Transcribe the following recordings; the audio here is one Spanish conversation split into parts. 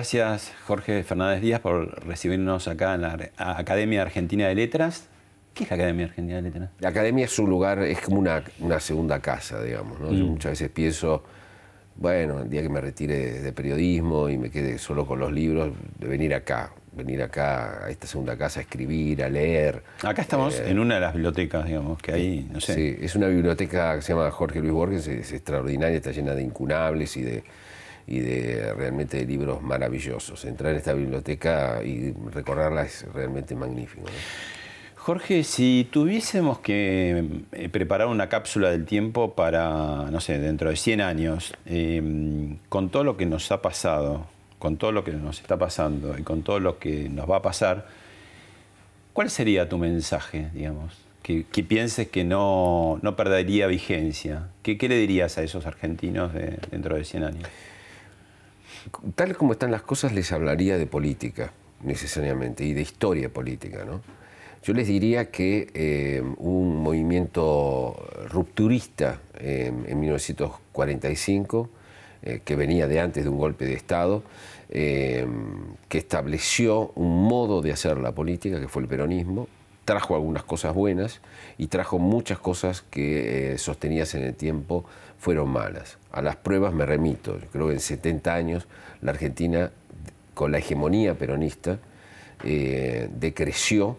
Gracias Jorge Fernández Díaz por recibirnos acá en la Academia Argentina de Letras. ¿Qué es la Academia Argentina de Letras? La Academia es un lugar, es como una, segunda casa, digamos. Yo mm. muchas veces pienso, bueno, el día que me retire de periodismo y me quede solo con los libros, de venir acá, venir acá a esta segunda casa a escribir, a leer. Acá estamos eh, en una de las bibliotecas, digamos, que hay, no sé. Sí, es una biblioteca que se llama Jorge Luis Borges, es extraordinaria, está llena de incunables y de y de realmente de libros maravillosos. Entrar en esta biblioteca y recorrerla es realmente magnífico. Jorge, si tuviésemos que eh, preparar una cápsula del tiempo para, no sé, dentro de 100 años, em, con todo lo que nos ha pasado, con todo lo que nos está pasando y con todo lo que nos va a pasar, ¿cuál sería tu mensaje, digamos? Que, pienses que no, no perdería vigencia. ¿Qué, ¿Qué, le dirías a esos argentinos dentro de 100 años? Tal como están las cosas, les hablaría de política, necesariamente, y de historia política. ¿no? Yo les diría que eh, un movimiento rupturista en 1945, eh, que venía de antes de un golpe de Estado, eh, que estableció un modo de hacer la política, que fue el peronismo, trajo algunas cosas buenas y trajo muchas cosas que sostenidas en el tiempo fueron malas. A las pruebas me remito. creo que en 70 años la Argentina, con la hegemonía peronista, eh, decreció,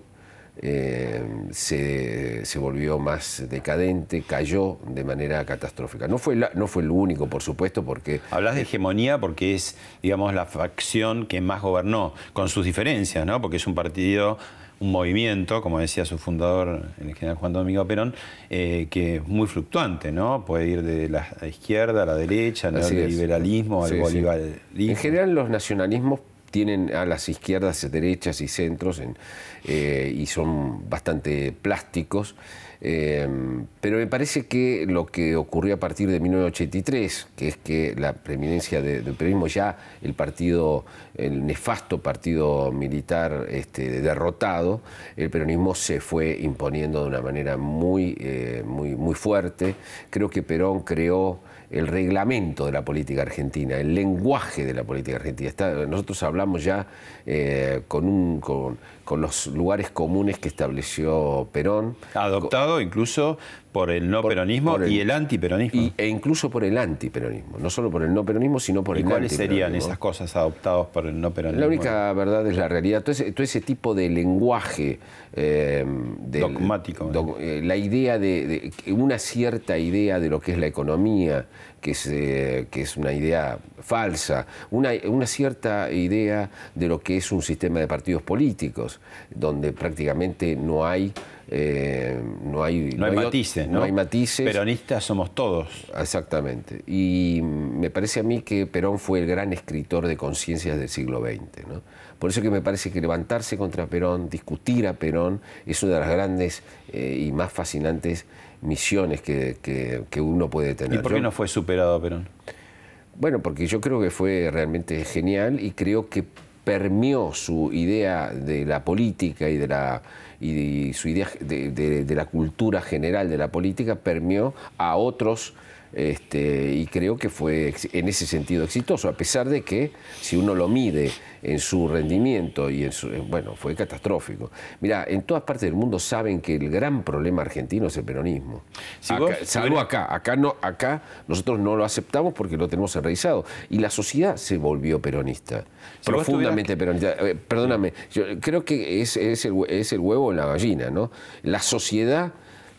eh, se, volvió más decadente, cayó de manera catastrófica. No fue, no fue lo único, por supuesto, porque... Hablas de hegemonía porque es, digamos, la facción que más gobernó, con sus diferencias, ¿no? Porque es un partido un movimiento, como decía su fundador, el general Juan Domingo Perón, eh, que es muy fluctuante, ¿no? Puede ir de la izquierda a la derecha, al liberalismo al bolivarianismo. En general los nacionalismos tienen a las izquierdas, derechas y centros eh, y son bastante plásticos. Em, pero me parece que lo que ocurrió a partir de 1983, que es que la preeminencia del peronismo, ya el partido, el nefasto partido militar este, derrotado, el peronismo se fue imponiendo de una manera muy, eh, muy, muy fuerte. Creo que Perón creó el reglamento de la política argentina, el lenguaje de la política argentina. nosotros hablamos ya eh, con, un, con, los lugares comunes que estableció Perón. Adoptado incluso por el no peronismo y el antiperonismo. e incluso por el antiperonismo, no solo por el no peronismo, sino por ¿Y el cuáles serían esas cosas adoptadas por el no peronismo? La única verdad es la realidad. Todo ese, tipo de lenguaje... Eh, Dogmático. Eh, la idea de, una cierta idea de lo que es la economía, que es, eh, que es una idea falsa, una, una cierta idea de lo que es un sistema de partidos políticos, donde prácticamente no hay eh, no hay, no, hay, matices, ¿no? hay matices. Peronistas somos todos. Exactamente. Y me parece a mí que Perón fue el gran escritor de conciencias del siglo XX. ¿no? Por eso que me parece que levantarse contra Perón, discutir a Perón, es una de las grandes eh, y más fascinantes misiones que, que, uno puede tener. ¿Y por qué no fue superado Perón? Bueno, porque yo creo que fue realmente genial y creo que permeó su idea de la política y de la y su idea de, la cultura general de la política permeó a otros este, y creo que fue en ese sentido exitoso, a pesar de que si uno lo mide en su rendimiento y en su, bueno, fue catastrófico. Mira, en todas partes del mundo saben que el gran problema argentino es el peronismo. salvo acá, acá no, acá nosotros no lo aceptamos porque lo tenemos enraizado y la sociedad se volvió peronista, profundamente peronista. Eh, perdóname, yo creo que es, es, el, es el huevo o la gallina, ¿no? La sociedad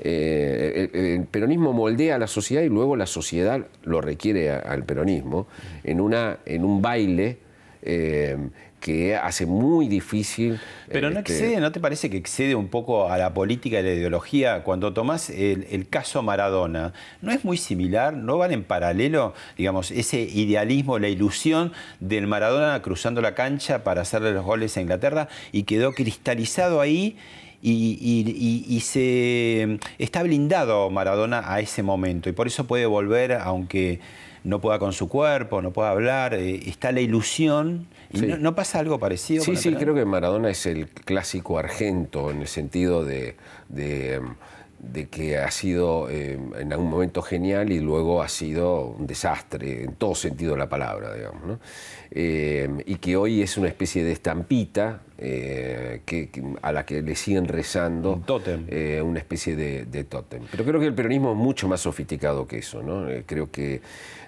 eh, el, peronismo moldea a la sociedad y luego la sociedad lo requiere al peronismo en, una, en un baile eh, que hace muy difícil. Pero no este, excede, ¿no te parece que excede un poco a la política y la ideología? Cuando tomás el, caso Maradona, ¿no es muy similar? ¿No van en paralelo, digamos, ese idealismo, la ilusión del Maradona cruzando la cancha para hacerle los goles a Inglaterra y quedó cristalizado ahí? y, se está blindado Maradona a ese momento y por eso puede volver, aunque no pueda con su cuerpo, no pueda hablar, eh, está la ilusión. Y no, pasa algo parecido? Sí, sí, creo que Maradona es el clásico argento en el sentido de de que ha sido eh, en algún momento genial y luego ha sido un desastre, en todo sentido de la palabra, digamos. Eh, y que hoy es una especie de estampita eh, que, a la que le siguen rezando. Un tótem. una especie de, de, tótem. Pero creo que el peronismo es mucho más sofisticado que eso. ¿no? creo que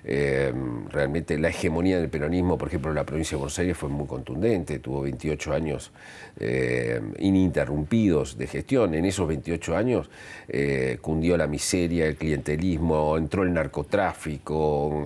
realmente la hegemonía del peronismo, por ejemplo, en la provincia de Buenos Aires fue muy contundente, tuvo 28 años ininterrumpidos de gestión. En esos 28 años eh, cundió la miseria, el clientelismo, entró el narcotráfico,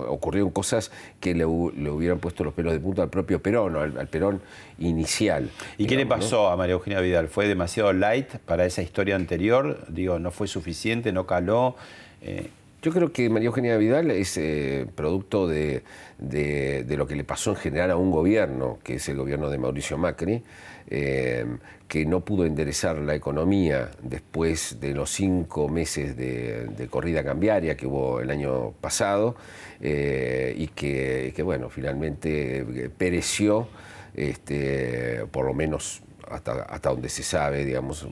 ocurrieron cosas que le, hubieran puesto los pelos de punta al propio Perón, al, Perón inicial. ¿Y qué le pasó a María Eugenia Vidal? ¿Fue demasiado light para esa historia anterior? Digo, ¿no fue suficiente? ¿No caló? Eh, yo creo que María Eugenia Vidal es eh, producto de, lo que le pasó en general a un gobierno, que es el gobierno de Mauricio Macri, eh, que no pudo enderezar la economía después de los cinco meses de, corrida cambiaria que hubo el año pasado eh, y que, bueno, finalmente pereció, este, por lo menos hasta, hasta donde se sabe, digamos,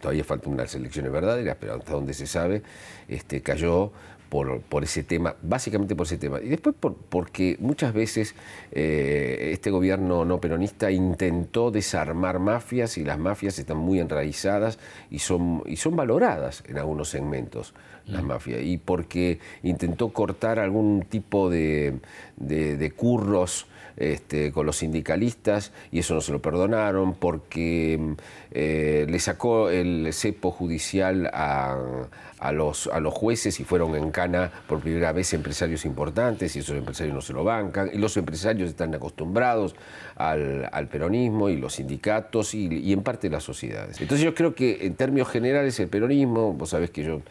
todavía faltan unas elecciones verdaderas, pero hasta donde se sabe, este, cayó por, por, ese tema, básicamente por ese tema. Y después por, porque muchas veces eh, este gobierno no peronista intentó desarmar mafias y las mafias están muy enraizadas y son, y son valoradas en algunos segmentos, las mm. mafias. Y porque intentó cortar algún tipo de, de curros este, con los sindicalistas y eso no se lo perdonaron porque eh, le sacó el cepo judicial a, los, a los jueces y fueron en cana por primera vez empresarios importantes y esos empresarios no se lo bancan y los empresarios están acostumbrados al, peronismo y los sindicatos y, en parte las sociedades. Entonces yo creo que en términos generales el peronismo, vos sabés que yo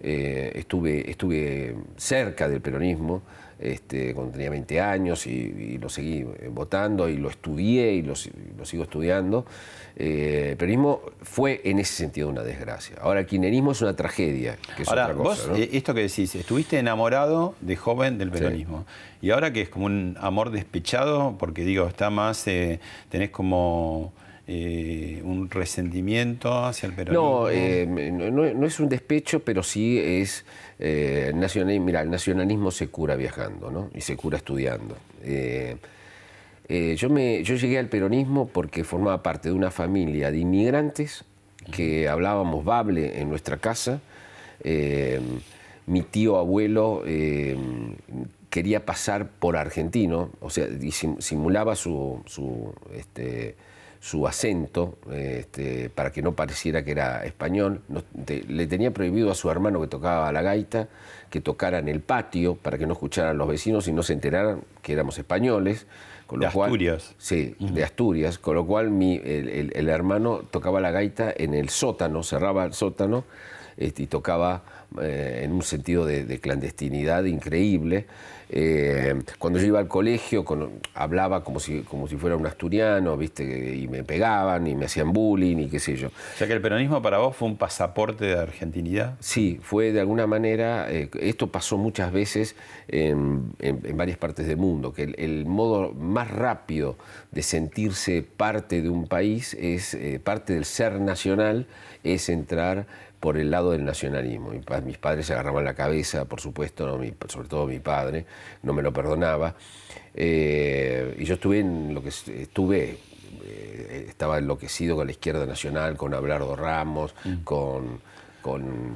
eh, estuve, estuve cerca del peronismo, este, cuando tenía 20 años y, lo seguí eh, votando y lo estudié y lo, sigo estudiando. Eh, el peronismo fue en ese sentido una desgracia. Ahora, el kirchnerismo es una tragedia, que es otra cosa. Vos, eh, esto que decís, estuviste enamorado de joven del peronismo. Y ahora que es como un amor despechado, porque digo, está más, tenés como eh, un resentimiento hacia el peronismo? Eh, no, no, es un despecho, pero sí es eh, nacionalismo. Mira, el nacionalismo se cura viajando ¿no? y se cura estudiando. yo, me, yo llegué al peronismo porque formaba parte de una familia de inmigrantes que hablábamos bable en nuestra casa. mi tío abuelo quería pasar por argentino, o sea, simulaba su, su este, su acento este, para que no pareciera que era español. le tenía prohibido a su hermano que tocaba la gaita que tocara en el patio para que no escucharan los vecinos y no se enteraran que éramos españoles. Con de Asturias. Sí, de Asturias, con lo cual mi, el, hermano tocaba la gaita en el sótano, cerraba el sótano este, y tocaba eh, en un sentido de clandestinidad increíble. Eh, cuando yo iba al colegio hablaba como si, como si fuera un asturiano, ¿viste? Y me pegaban y me hacían bullying y qué sé yo. O sea que el peronismo para vos fue un pasaporte de argentinidad. Sí, fue de alguna manera, eh, esto pasó muchas veces en, varias partes del mundo, que el, modo más rápido de sentirse parte de un país es, eh, parte del ser nacional, es entrar por el lado del nacionalismo. Mis padres se agarraban la cabeza, por supuesto, sobre todo mi padre, no me lo perdonaba. Eh, y yo estuve en lo que estuve, eh, estaba enloquecido con la izquierda nacional, con Abelardo Ramos, mm. con,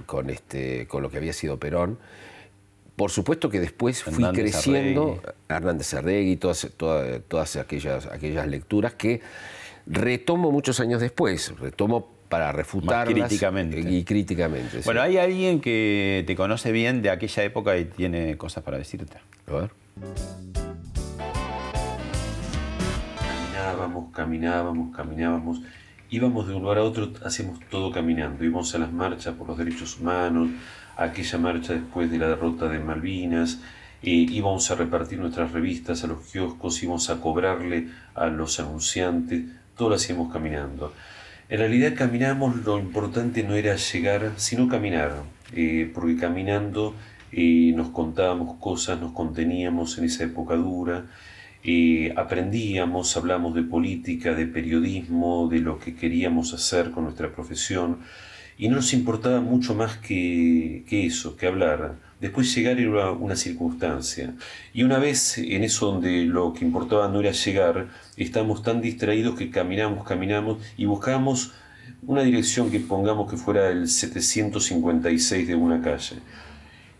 con, este, con lo que había sido Perón. Por supuesto que después fui creciendo, Hernández Arregui, todas, todas, todas aquellas, aquellas lecturas que retomo muchos años después, retomo para refutarlas. críticamente. Y críticamente. Bueno, hay alguien que te conoce bien de aquella época y tiene cosas para decirte. A ver. Caminábamos, caminábamos, caminábamos. Íbamos de un lugar a otro, hacíamos todo caminando. Íbamos a las marchas por los derechos humanos, a aquella marcha después de la derrota de Malvinas, eh, íbamos a repartir nuestras revistas a los kioscos, íbamos a cobrarle a los anunciantes, todo lo hacíamos caminando. En realidad caminamos, lo importante no era llegar, sino caminar, eh, porque caminando eh, nos contábamos cosas, nos conteníamos en esa época dura, aprendíamos, hablamos de política, de periodismo, de lo que queríamos hacer con nuestra profesión, y no nos importaba mucho más que eso, que hablar Después llegar era una circunstancia. Y una vez en eso donde lo que importaba no era llegar, estábamos tan distraídos que caminamos, caminamos y buscábamos una dirección que pongamos que fuera el 756 de una calle.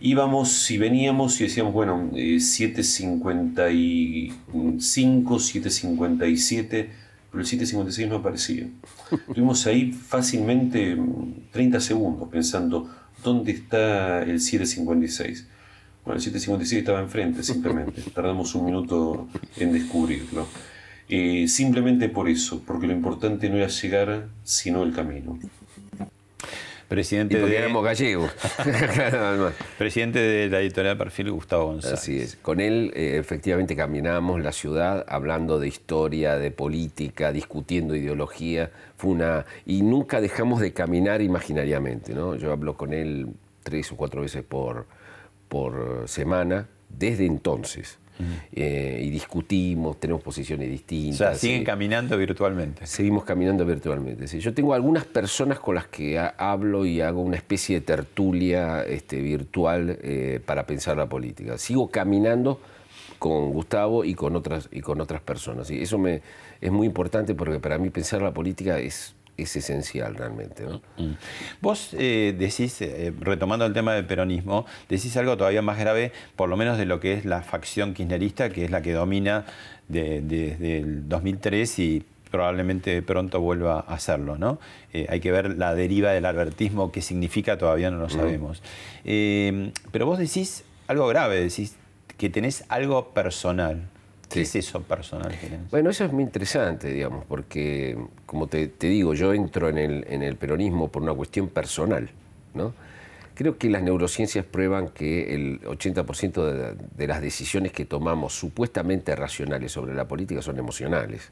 Íbamos y veníamos y decíamos, bueno, 755, eh, 757, pero el 756 no aparecía. Estuvimos ahí fácilmente 30 segundos pensando, ¿dónde está el 756? Bueno, el 756 estaba enfrente, simplemente. Tardamos un minuto en descubrirlo. Eh, simplemente por eso, porque lo importante no era llegar, sino el camino. Presidente de... gallego. Presidente de la editorial Perfil, Gustavo González. Así es. Con él, eh, efectivamente, caminamos la ciudad hablando de historia, de política, discutiendo ideología. Fue una... Y nunca dejamos de caminar imaginariamente, ¿no? Yo hablo con él tres o cuatro veces por, por semana, desde entonces. Eh, y discutimos, tenemos posiciones distintas. O sea, siguen caminando virtualmente. Seguimos caminando virtualmente. Yo tengo algunas personas con las que hablo y hago una especie de tertulia este, virtual eh, para pensar la política. Sigo caminando con Gustavo y con otras, y con otras personas. Y eso me, es muy importante porque para mí pensar la política es es esencial realmente. ¿no? Mm. Vos eh, decís, eh, retomando el tema del peronismo, decís algo todavía más grave, por lo menos de lo que es la facción kirchnerista, que es la que domina desde el 2003 y probablemente pronto vuelva a hacerlo. ¿no? Eh, hay que ver la deriva del albertismo, qué significa, todavía no lo mm. sabemos. pero vos decís algo grave, decís que tenés algo personal. ¿Qué es eso personal? Bueno, eso es muy interesante, digamos, porque, como te, digo, yo entro en el, en el, peronismo por una cuestión personal, ¿no? Creo que las neurociencias prueban que el 80% de, las decisiones que tomamos supuestamente racionales sobre la política son emocionales.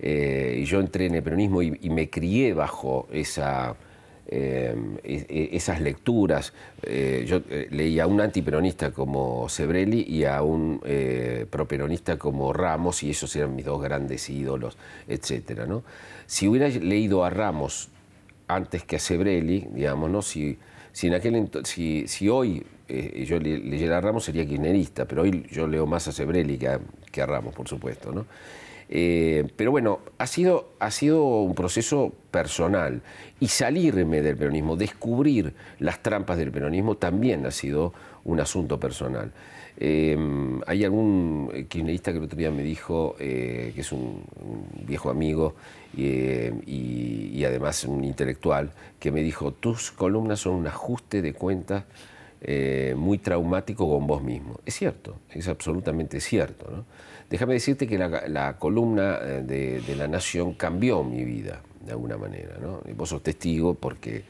Eh, y yo entré en el peronismo y me crié bajo esa Em, esas lecturas. Eh, yo eh, leía a un antiperonista como Sebrelli y a un eh, properonista como Ramos, y esos eran mis dos grandes ídolos, etc. ¿no? Si hubiera leído a Ramos antes que a Sebrelli, digamos, ¿no? si, aquel si, si hoy yo leyera a Ramos sería kirchnerista, pero hoy yo leo más a Sebrelli que a, que a Ramos, por supuesto. ¿no? Eh, pero bueno, ha sido, ha sido un proceso personal y salirme del peronismo, descubrir las trampas del peronismo también ha sido un asunto personal. Eh, hay algún kirchnerista que el otro día me dijo, eh, que es un, viejo amigo y, además un intelectual, que me dijo, tus columnas son un ajuste de cuentas muy traumático con vos mismo. Es cierto, es absolutamente cierto. ¿no? Déjame decirte que la, columna eh, de, La Nación cambió mi vida, de alguna manera. ¿no? Vos sos testigo porque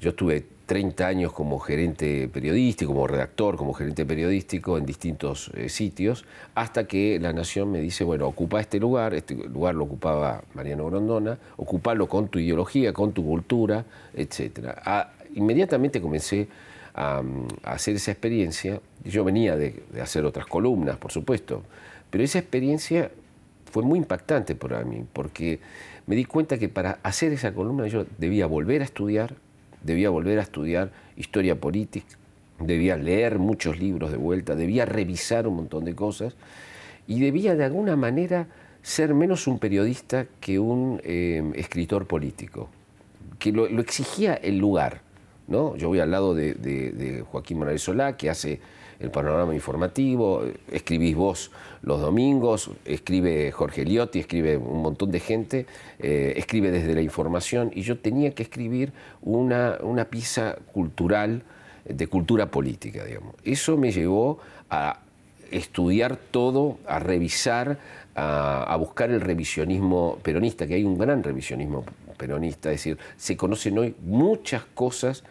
yo estuve 30 años como gerente periodístico, como redactor, como gerente periodístico en distintos eh, sitios, hasta que La Nación me dice, bueno, ocupa este lugar, este lugar lo ocupaba Mariano Grondona, ocupalo con tu ideología, con tu cultura, etc. inmediatamente comencé a, hacer esa experiencia. Yo venía de hacer otras columnas, por supuesto, pero esa experiencia fue muy impactante para mí, porque me di cuenta que para hacer esa columna yo debía volver a estudiar, debía volver a estudiar historia política, debía leer muchos libros de vuelta, debía revisar un montón de cosas y debía de alguna manera ser menos un periodista que un eh, escritor político, que lo, exigía el lugar, ¿no? Yo voy al lado de, Joaquín Morales Solá, que hace el panorama informativo, escribís vos los domingos, escribe Jorge Liotti, escribe un montón de gente, eh, escribe desde la información, y yo tenía que escribir una, una pieza cultural, de cultura política, digamos. Eso me llevó a estudiar todo, a revisar, a, buscar el revisionismo peronista, que hay un gran revisionismo peronista, es decir, se conocen hoy muchas cosas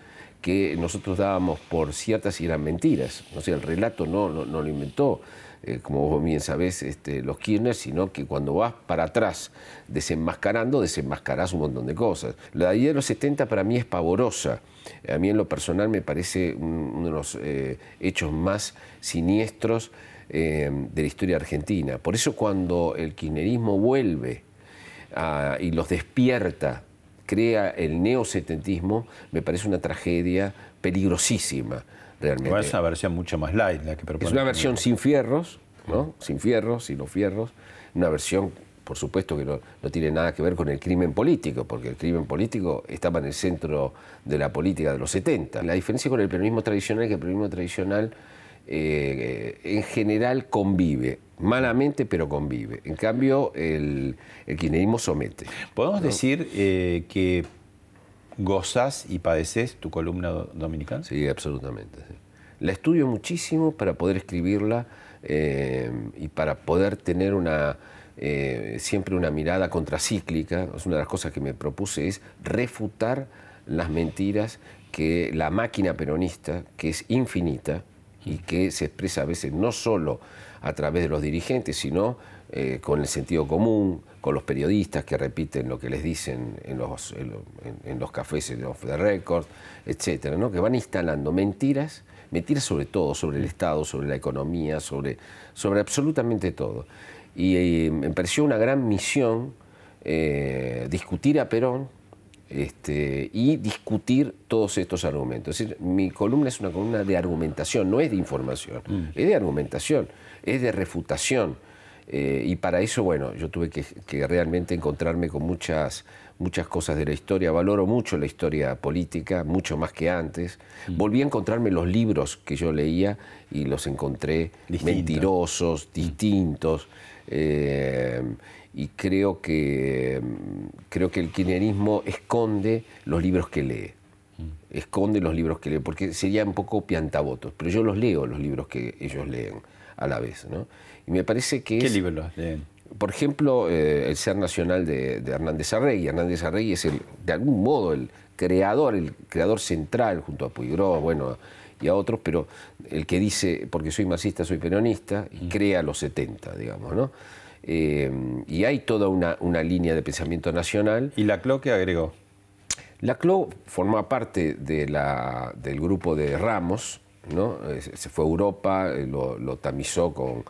que nosotros dábamos por ciertas y eran mentiras. No sé, el relato no, no, lo inventó, eh, como vos bien sabés, este, los Kirchner, sino que cuando vas para atrás desenmascarando, desenmascarás un montón de cosas. La idea de los 70 para mí es pavorosa. A mí en lo personal me parece uno de los eh, hechos más siniestros eh, de la historia argentina. Por eso cuando el kirchnerismo vuelve ah, y los despierta, crea el neosetentismo, me parece una tragedia peligrosísima. Realmente. es una versión mucho más light la que propone. Es una versión sin fierros, ¿no? Sin fierros, sin los fierros. Una versión, por supuesto, que no, no, tiene nada que ver con el crimen político, porque el crimen político estaba en el centro de la política de los 70. La diferencia con el peronismo tradicional es que el peronismo tradicional eh, en general convive, malamente pero convive. En cambio, el, el kirchnerismo somete. ¿Podemos decir eh, que gozas y padeces tu columna dominicana? Sí, absolutamente. La estudio muchísimo para poder escribirla eh, y para poder tener una... siempre una mirada contracíclica, es una de las cosas que me propuse es refutar las mentiras que la máquina peronista, que es infinita, y que se expresa a veces no solo a través de los dirigentes, sino eh, con el sentido común, con los periodistas que repiten lo que les dicen en los, en, los cafés de record, etcétera, ¿no? que van instalando mentiras, mentiras sobre todo, sobre el Estado, sobre la economía, sobre, sobre absolutamente todo. Y, eh, me pareció una gran misión eh, discutir a Perón este, y discutir todos estos argumentos. Es decir, mi columna es una columna de argumentación, no es de información, mm. es de argumentación, es de refutación. Eh, y para eso, bueno, yo tuve que, realmente encontrarme con muchas, muchas cosas de la historia. Valoro mucho la historia política, mucho más que antes. Mm. Volví a encontrarme los libros que yo leía y los encontré mentirosos, mm. distintos. Eh, y creo que, creo que el kirchnerismo esconde los libros que lee. Mm. Esconde los libros que lee, porque sería un poco piantabotos, pero yo los leo, los libros que ellos leen a la vez. ¿no? Y me parece que... ¿Qué libros leen? Por ejemplo, eh, El Ser Nacional de, Hernández Arregui. Hernández Arregui es, el, de algún modo, el creador, el creador central, junto a Puigro, bueno, y a otros, pero el que dice, porque soy marxista, soy peronista, y mm. crea los 70, digamos, ¿no? Eh, y hay toda una, línea de pensamiento nacional. ¿Y la CLO qué agregó? La CLO forma parte de la, del grupo de Ramos, ¿no? Eh, se fue a Europa, eh, lo, tamizó con,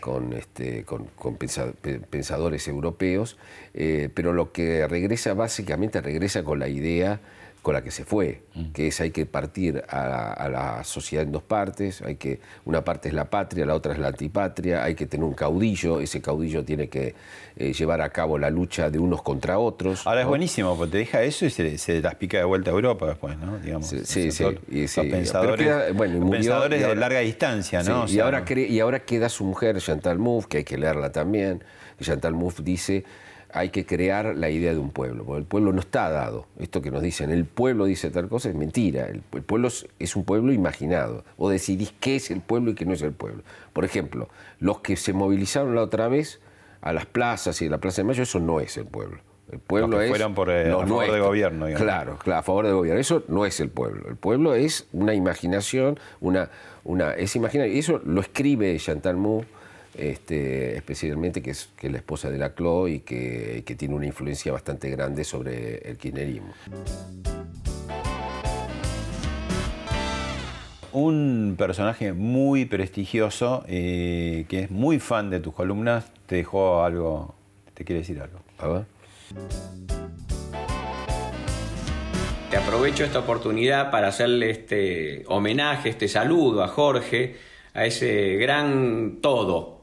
con, este, con, pensadores europeos, pero lo que regresa básicamente regresa con la idea con la que se fue, mm. que es hay que partir a, la sociedad en dos partes, hay que una parte es la patria, la otra es la antipatria, hay que tener un caudillo, ese caudillo tiene que eh, llevar a cabo la lucha de unos contra otros. Ahora es buenísimo, porque te deja eso y se, las pica de vuelta a Europa después, ¿no? Digamos, sí, sí, Los pensadores, bueno, pensadores de larga distancia, ¿no? y, ahora y ahora queda su mujer, Chantal Mouffe, que hay que leerla también, Chantal Mouffe dice hay que crear la idea de un pueblo, porque el pueblo no está dado. Esto que nos dicen, el pueblo dice tal cosa, es mentira. El, pueblo es, un pueblo imaginado. O decidís qué es el pueblo y qué no es el pueblo. Por ejemplo, los que se movilizaron la otra vez a las plazas y a la Plaza de Mayo, eso no es el pueblo. El pueblo los que fueran por, eh, a favor del gobierno. Claro, claro, a favor del gobierno. Eso no es el pueblo. El pueblo es una imaginación, una, una, es imaginario. Y eso lo escribe Chantal Mouffe este, especialmente que es, que la esposa de la Clo y que, tiene una influencia bastante grande sobre el kirchnerismo. Un personaje muy prestigioso, eh, que es muy fan de tus columnas, te dejó algo, te quiere decir algo. A Te aprovecho esta oportunidad para hacerle este homenaje, este saludo a Jorge, a ese gran todo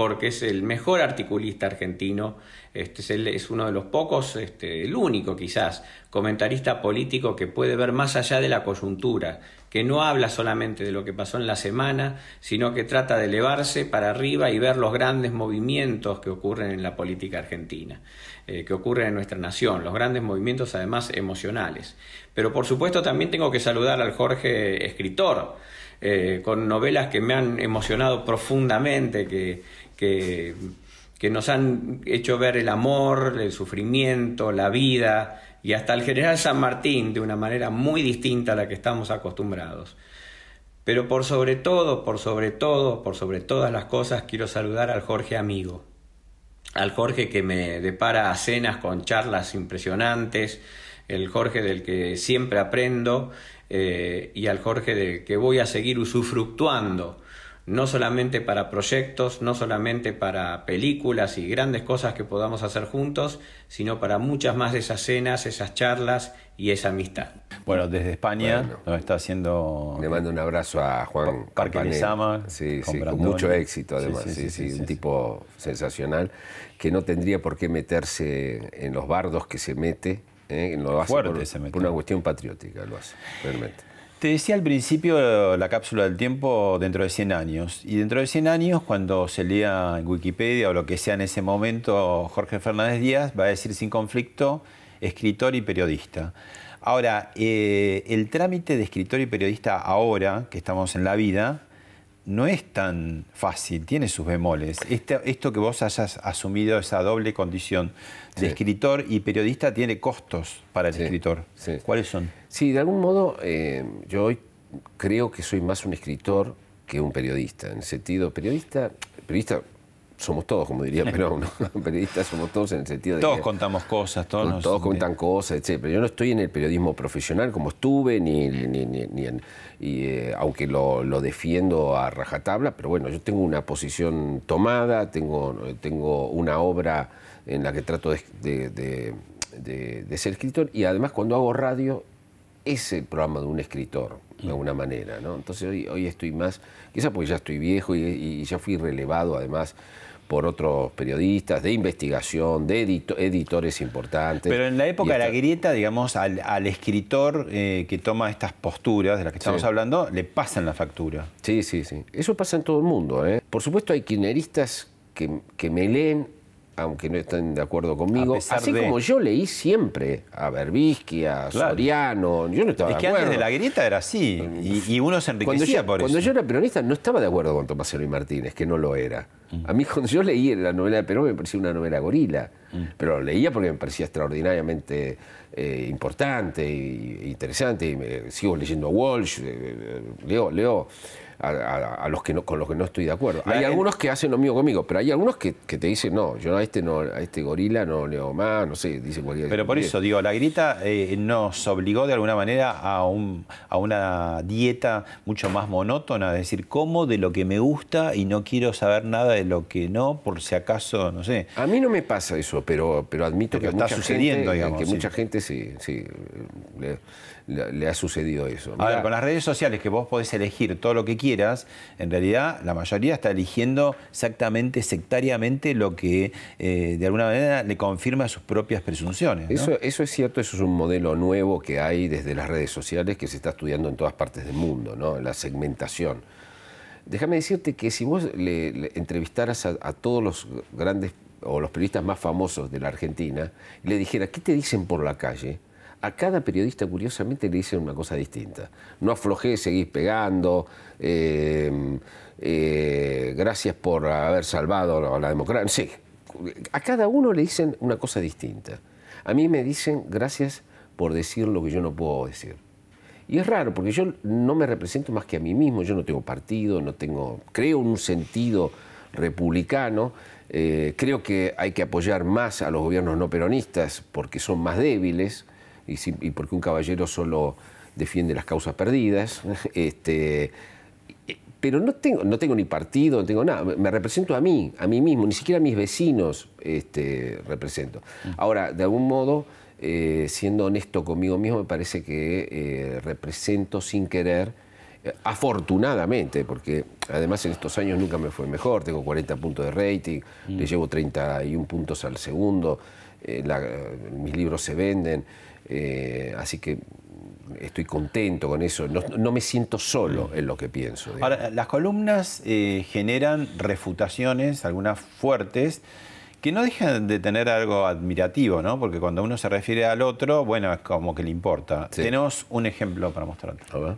porque es el mejor articulista argentino, este es, uno de los pocos, este, el único quizás, comentarista político que puede ver más allá de la coyuntura, que no habla solamente de lo que pasó en la semana, sino que trata de elevarse para arriba y ver los grandes movimientos que ocurren en la política argentina, eh, que ocurren en nuestra nación, los grandes movimientos además emocionales. Pero por supuesto también tengo que saludar al Jorge escritor, eh, con novelas que me han emocionado profundamente, que, que, nos han hecho ver el amor, el sufrimiento, la vida y hasta el general San Martín de una manera muy distinta a la que estamos acostumbrados. Pero por sobre todo, por sobre todo, por sobre todas las cosas, quiero saludar al Jorge amigo, al Jorge que me depara a cenas con charlas impresionantes, el Jorge del que siempre aprendo eh, y al Jorge del que voy a seguir usufructuando no solamente para proyectos, no solamente para películas y grandes cosas que podamos hacer juntos, sino para muchas más de esas cenas, esas charlas y esa amistad. Bueno, desde España nos está haciendo... Le mando un abrazo a Juan Parque Lezama. Sí, sí, con mucho éxito además, sí, sí, un tipo sensacional que no tendría por qué meterse en los bardos que se mete, ¿eh? lo hace Fuerte por, se mete. por una cuestión patriótica, lo hace, realmente. Te decía al principio la cápsula del tiempo dentro de 100 años. Y dentro de 100 años, cuando se lea en Wikipedia o lo que sea en ese momento, Jorge Fernández Díaz va a decir sin conflicto escritor y periodista. Ahora, eh, el trámite de escritor y periodista ahora, que estamos en la vida, no es tan fácil, tiene sus bemoles. Este- esto que vos hayas asumido, esa doble condición de Sí. escritor y periodista, tiene costos para el Sí, escritor. sí. ¿Cuáles son? Sí, de algún modo eh, yo hoy creo que soy más un escritor que un periodista. En el sentido, periodista, periodista somos todos, como diría Perón, ¿no? periodistas somos todos en el sentido de Todos que contamos cosas, todos, nos- todos cuentan cosas, etc. Pero yo no estoy en el periodismo profesional como estuve, ni, ni, ni- ni en- y, eh, aunque lo, lo defiendo a rajatabla, pero bueno, yo tengo una posición tomada, tengo, tengo una obra en la que trato de, de- de- de- de ser escritor y además cuando hago radio es el programa de un escritor, de alguna manera, ¿no? Entonces hoy, hoy estoy más, quizás porque ya estoy viejo y, y ya fui relevado además por otros periodistas de investigación, de edito- editores importantes. Pero en la época de la grieta, digamos, al, al escritor eh, que toma estas posturas de las que estamos Sí. hablando, le pasan la factura. Sí, sí, sí. Eso pasa en todo el mundo. ¿eh? Por supuesto hay kirchneristas que, que me leen, aunque no estén de acuerdo conmigo, así de- como yo leí siempre a Berbisky, a Claro. Soriano, yo no estaba Es de que acuerdo. antes de la grieta era así, y, y uno se Cuando enriquecía yo, por cuando eso. yo era peronista no estaba de acuerdo con Tomás Eloy Martínez, que no lo era. Mm. A mí cuando yo leí la novela de Perón me parecía una novela gorila, Mm. pero lo leía porque me parecía extraordinariamente eh, importante e interesante. Y me- sigo leyendo a Walsh, eh, eh, leo, leo a, a- a los que no, con los que no estoy de acuerdo. La- hay algunos que hacen lo mismo conmigo, pero hay algunos que, que te dicen, no, yo a este, no, a este gorila no leo más, no sé, dice cualquier Pero por eso, digo, la grieta eh, nos obligó de alguna manera a, un, a una dieta mucho más monótona, es decir, como de lo que me gusta y no quiero saber nada de lo que no, por si acaso, no sé. A mí no me pasa eso, pero, pero admito Pero que a está mucha sucediendo, gente, digamos, que sí. mucha gente sí, sí le, le- le ha sucedido eso. A ver, con las redes sociales que vos podés elegir todo lo que quieras, en realidad la mayoría está eligiendo exactamente, sectariamente, lo que eh, de alguna manera le confirma sus propias presunciones. Eso, eso es cierto, eso es un modelo nuevo que hay desde las redes sociales que se está estudiando en todas partes del mundo, ¿no? la segmentación. Déjame decirte que si vos le, le entrevistaras a, a todos los grandes o los periodistas más famosos de la Argentina y le dijera, ¿qué te dicen por la calle? A cada periodista, curiosamente, le dicen una cosa distinta. No aflojé, seguís pegando, eh, eh, gracias por haber salvado a la democracia. Sí, a cada uno le dicen una cosa distinta. A mí me dicen gracias por decir lo que yo no puedo decir. Y es raro, porque yo no me represento más que a mí mismo, yo no tengo partido, no tengo, creo un sentido republicano, eh, creo que hay que apoyar más a los gobiernos no peronistas porque son más débiles y, si- y porque un caballero solo defiende las causas perdidas. Este, pero no tengo, no tengo ni partido, no tengo nada. Me- represento a mí, a mí mismo, ni siquiera a mis vecinos este, represento. Ahora, de algún modo, eh, siendo honesto conmigo mismo, me parece que eh, represento sin querer Eh, afortunadamente, porque además en estos años nunca me fue mejor, tengo 40 puntos de rating, mm. le llevo 31 puntos al segundo, eh, mis libros se venden, eh, así que estoy contento con eso, no, me siento solo en lo que pienso. Ahora, las columnas generan refutaciones, algunas fuertes, que no dejan de tener algo admirativo, ¿no? Porque cuando uno se refiere al otro, bueno, es como que le importa. Tenemos un ejemplo para mostrarte. A ver.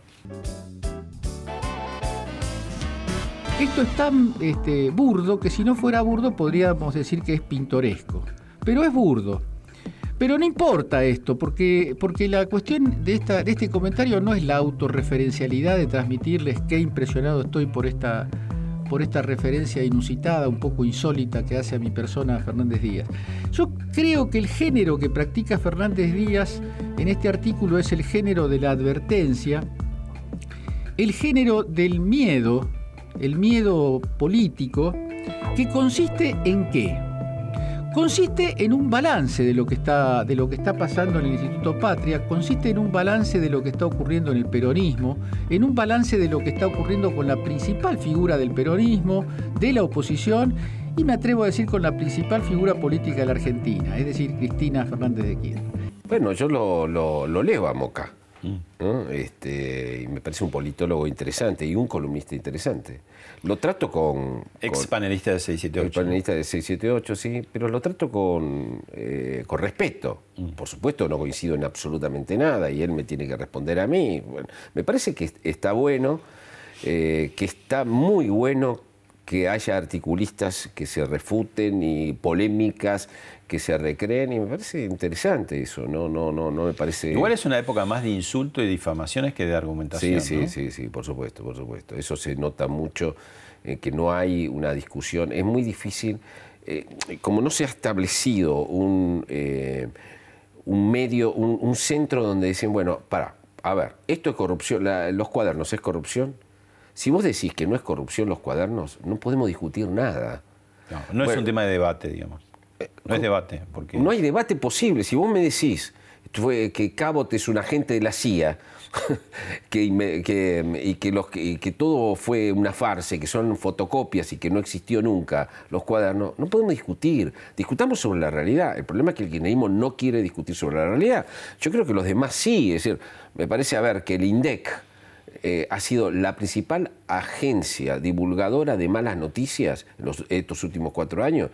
Esto es tan este, burdo que si no fuera burdo podríamos decir que es pintoresco. Pero es burdo. Pero no importa esto, porque, porque la cuestión de, esta, de este comentario no es la autorreferencialidad de transmitirles qué impresionado estoy por esta, por esta referencia inusitada, un poco insólita que hace a mi persona Fernández Díaz. Yo creo que el género que practica Fernández Díaz en este artículo es el género de la advertencia, el género del miedo, el miedo político, que consiste en qué? Consiste en un balance de lo, que está, de lo que está pasando en el Instituto Patria, consiste en un balance de lo que está ocurriendo en el peronismo, en un balance de lo que está ocurriendo con la principal figura del peronismo, de la oposición y me atrevo a decir con la principal figura política de la Argentina, es decir, Cristina Fernández de Kirchner. Bueno, yo lo, lo leo a Moca. Este, y me parece un politólogo interesante y un columnista interesante. Lo trato con... Ex panelista de 678. Ex panelista de 678, sí, pero lo trato con, eh, con respeto. Mm. Por supuesto no coincido en absolutamente nada y él me tiene que responder a mí. me parece que está bueno, eh, que está muy bueno que haya articulistas que se refuten y polémicas que se recreen y me parece interesante eso, no, no, no, no me parece. Igual es una época más de insulto y difamaciones que de argumentación. Sí, sí, sí, sí, por supuesto, por supuesto. Eso se nota mucho, eh, que no hay una discusión. Es muy difícil, eh, como no se ha establecido un, eh, un medio, un, centro donde dicen, bueno, para, a ver, esto es corrupción, los cuadernos es corrupción. Si vos decís que no es corrupción los cuadernos, no podemos discutir nada. No, no es un tema de debate, digamos. No es debate. No hay debate posible. Si vos me decís que Cabot es un agente de la CIA que, y, que, que, todo fue una farsa, que son fotocopias y que no existió nunca los cuadernos, no podemos discutir. Discutamos sobre la realidad. El problema es que el kirchnerismo no quiere discutir sobre la realidad. Yo creo que los demás sí. Es decir, me parece, a ver, que el INDEC eh, ha sido la principal agencia divulgadora de malas noticias en los, estos últimos cuatro años.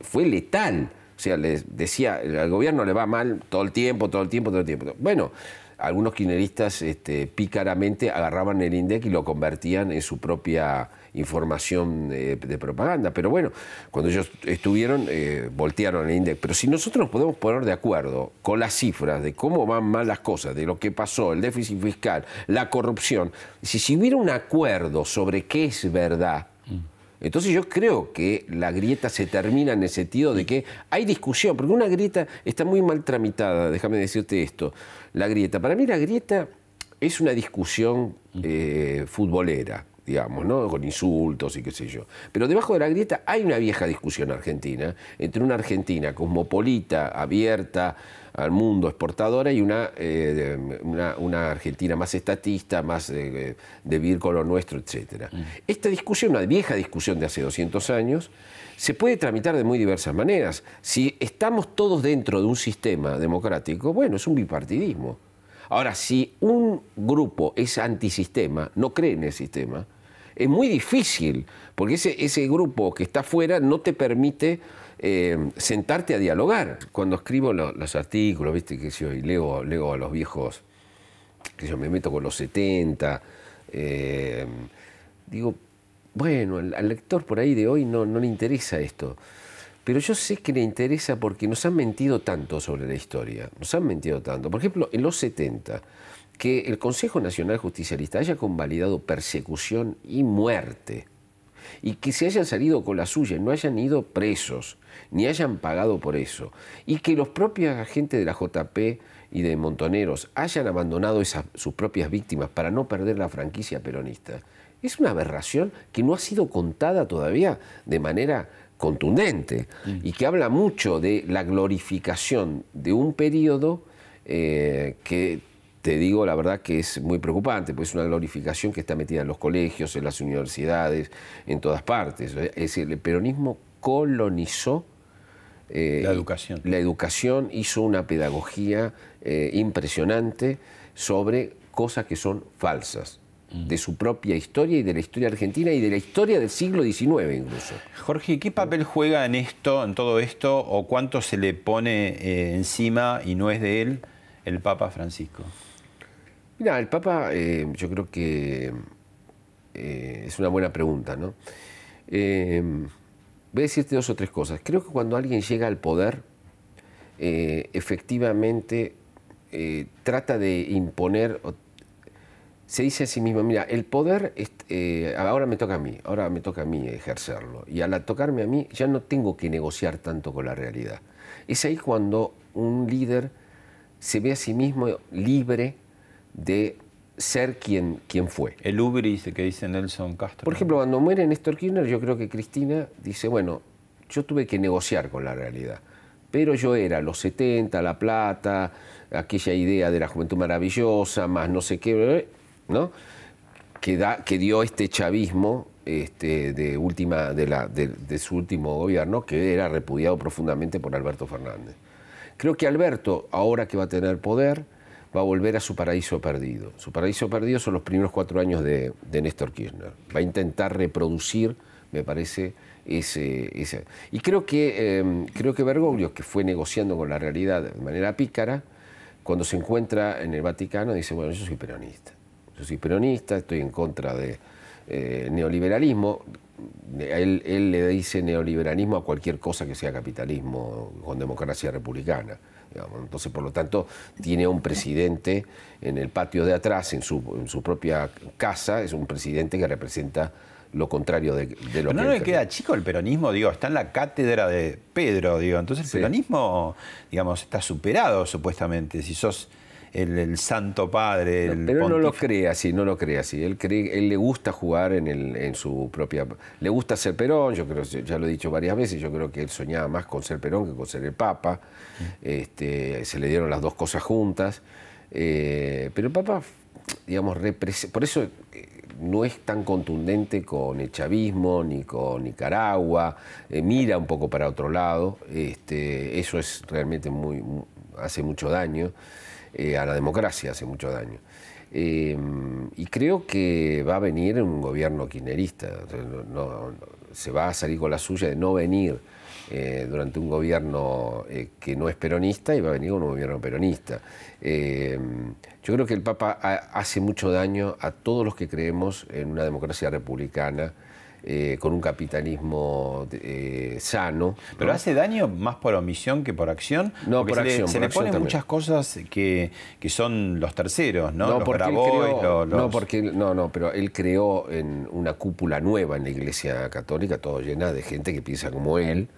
Fue letal. O sea, les decía, al gobierno le va mal todo el tiempo, todo el tiempo, todo el tiempo. Bueno, algunos kirchneristas este, pícaramente agarraban el INDEC y lo convertían en su propia información de, propaganda. Pero bueno, cuando ellos estuvieron, eh, voltearon el INDEC. Pero si nosotros nos podemos poner de acuerdo con las cifras de cómo van mal las cosas, de lo que pasó, el déficit fiscal, la corrupción, si, si hubiera un acuerdo sobre qué es verdad, entonces yo creo que la grieta se termina en el sentido de que hay discusión, porque una grieta está muy mal tramitada, déjame decirte esto, la grieta. Para mí la grieta es una discusión eh, futbolera digamos, ¿no? con insultos y qué sé yo. Pero debajo de la grieta hay una vieja discusión argentina entre una Argentina cosmopolita, abierta al mundo, exportadora, y una, eh, una, Argentina más estatista, más de vivir con lo nuestro, etc. Mm. Esta discusión, una vieja discusión de hace 200 años, se puede tramitar de muy diversas maneras. Si estamos todos dentro de un sistema democrático, bueno, es un bipartidismo. Ahora, si un grupo es antisistema, no cree en el sistema, es muy difícil, porque ese, ese grupo que está afuera no te permite eh, sentarte a dialogar. Cuando escribo los artículos, viste que yo y leo, leo a los viejos, que yo me meto con los 70, eh, digo, bueno, al, lector por ahí de hoy no, no le interesa esto. Pero yo sé que le interesa porque nos han mentido tanto sobre la historia, nos han mentido tanto. Por ejemplo, en los 70, que el Consejo Nacional Justicialista haya convalidado persecución y muerte y que se hayan salido con la suya, no hayan ido presos, ni hayan pagado por eso, y que los propios agentes de la JP y de Montoneros hayan abandonado sus propias víctimas para no perder la franquicia peronista, es una aberración que no ha sido contada todavía de manera contundente y que habla mucho de la glorificación de un periodo eh, que te digo la verdad que es muy preocupante, pues es una glorificación que está metida en los colegios, en las universidades, en todas partes. Es decir, el peronismo colonizó eh, la educación. La educación hizo una pedagogía eh, impresionante sobre cosas que son falsas mm. de su propia historia y de la historia argentina y de la historia del siglo XIX incluso. Jorge, ¿qué papel juega en esto, en todo esto, o cuánto se le pone eh, encima y no es de él el Papa Francisco? Mira, el Papa yo creo que es una buena pregunta, ¿no? Voy a decirte dos o tres cosas. Creo que cuando alguien llega al poder, eh, efectivamente eh, trata de imponer, se dice a sí mismo, mira, el poder eh, ahora me toca a mí, ahora me toca a mí ejercerlo. Y al tocarme a mí ya no tengo que negociar tanto con la realidad. Es ahí cuando un líder se ve a sí mismo libre de ser quien, quien fue. El ubris que dice Nelson Castro. Por ejemplo, cuando muere Néstor Kirchner, yo creo que Cristina dice, bueno, yo tuve que negociar con la realidad, pero yo era los 70, La Plata, aquella idea de la juventud maravillosa, más no sé qué, ¿no? Que, da, que dio este chavismo este, de, última, de, la, de su último gobierno, que era repudiado profundamente por Alberto Fernández. Creo que Alberto, ahora que va a tener poder, va a volver a su paraíso perdido. Su paraíso perdido son los primeros cuatro años de, Néstor Kirchner. Va a intentar reproducir, me parece, ese... ese. Y creo que, em, creo que Bergoglio, que fue negociando con la realidad de manera pícara, cuando se encuentra en el Vaticano dice, bueno, yo soy peronista. Yo soy peronista, estoy en contra de eh, neoliberalismo. Él, él le dice neoliberalismo a cualquier cosa que sea capitalismo con democracia republicana. Entonces, por lo tanto, tiene un presidente en el patio de atrás, en su, propia casa, es un presidente que representa lo contrario de, de lo Pero no le queda chico el peronismo, digo, está en la cátedra de Pedro, digo, entonces el peronismo, digamos, está superado supuestamente, si sos el, Santo Padre. El pero no lo cree así, no lo cree así. Él, cree, él le gusta jugar en, el, en su propia... Le gusta ser Perón, yo creo, ya lo he dicho varias veces, yo creo que él soñaba más con ser Perón que con ser el Papa. Este, se le dieron las dos cosas juntas. Eh, pero el Papa, digamos, por eso eh, no es tan contundente con el chavismo ni con Nicaragua, eh, mira un poco para otro lado, este, eso es realmente muy hace mucho daño. Eh, a la democracia, hace mucho daño. Eh, y creo que va a venir un gobierno kirchnerista, se va a salir con la suya de no venir eh, durante un gobierno que no es peronista y va a venir un gobierno peronista. yo creo que el Papa hace mucho daño a todos los que creemos en una democracia republicana eh, con un capitalismo eh, sano. ¿Pero hace daño más por omisión que por acción? No, por se acción. Le, se le ponen muchas cosas que, que, son los terceros, ¿no? No, los porque no, porque no, no, pero él creó en una cúpula nueva en la Iglesia Católica, todo llena de gente que piensa como él.